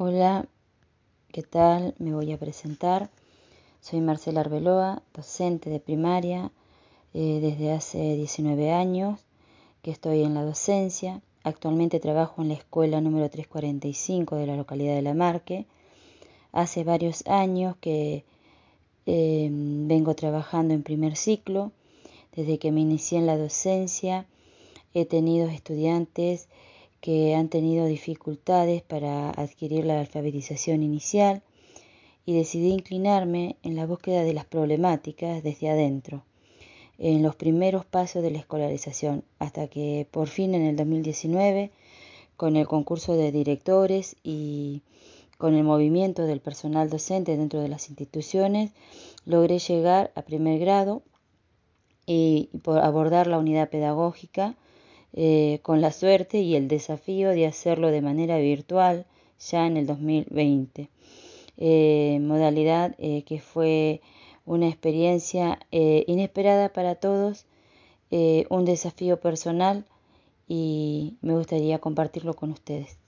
Hola, ¿qué tal? Me voy a presentar. Soy Marcela Arbeloa, docente de primaria eh, desde hace 19 años que estoy en la docencia. Actualmente trabajo en la escuela número 345 de la localidad de La Marque. Hace varios años que eh, vengo trabajando en primer ciclo. Desde que me inicié en la docencia he tenido estudiantes que han tenido dificultades para adquirir la alfabetización inicial y decidí inclinarme en la búsqueda de las problemáticas desde adentro, en los primeros pasos de la escolarización, hasta que por fin en el 2019, con el concurso de directores y con el movimiento del personal docente dentro de las instituciones, logré llegar a primer grado y abordar la unidad pedagógica eh, con la suerte y el desafío de hacerlo de manera virtual ya en el 2020. Eh, modalidad eh, que fue una experiencia inesperada para todos, un desafío personal y me gustaría compartirlo con ustedes.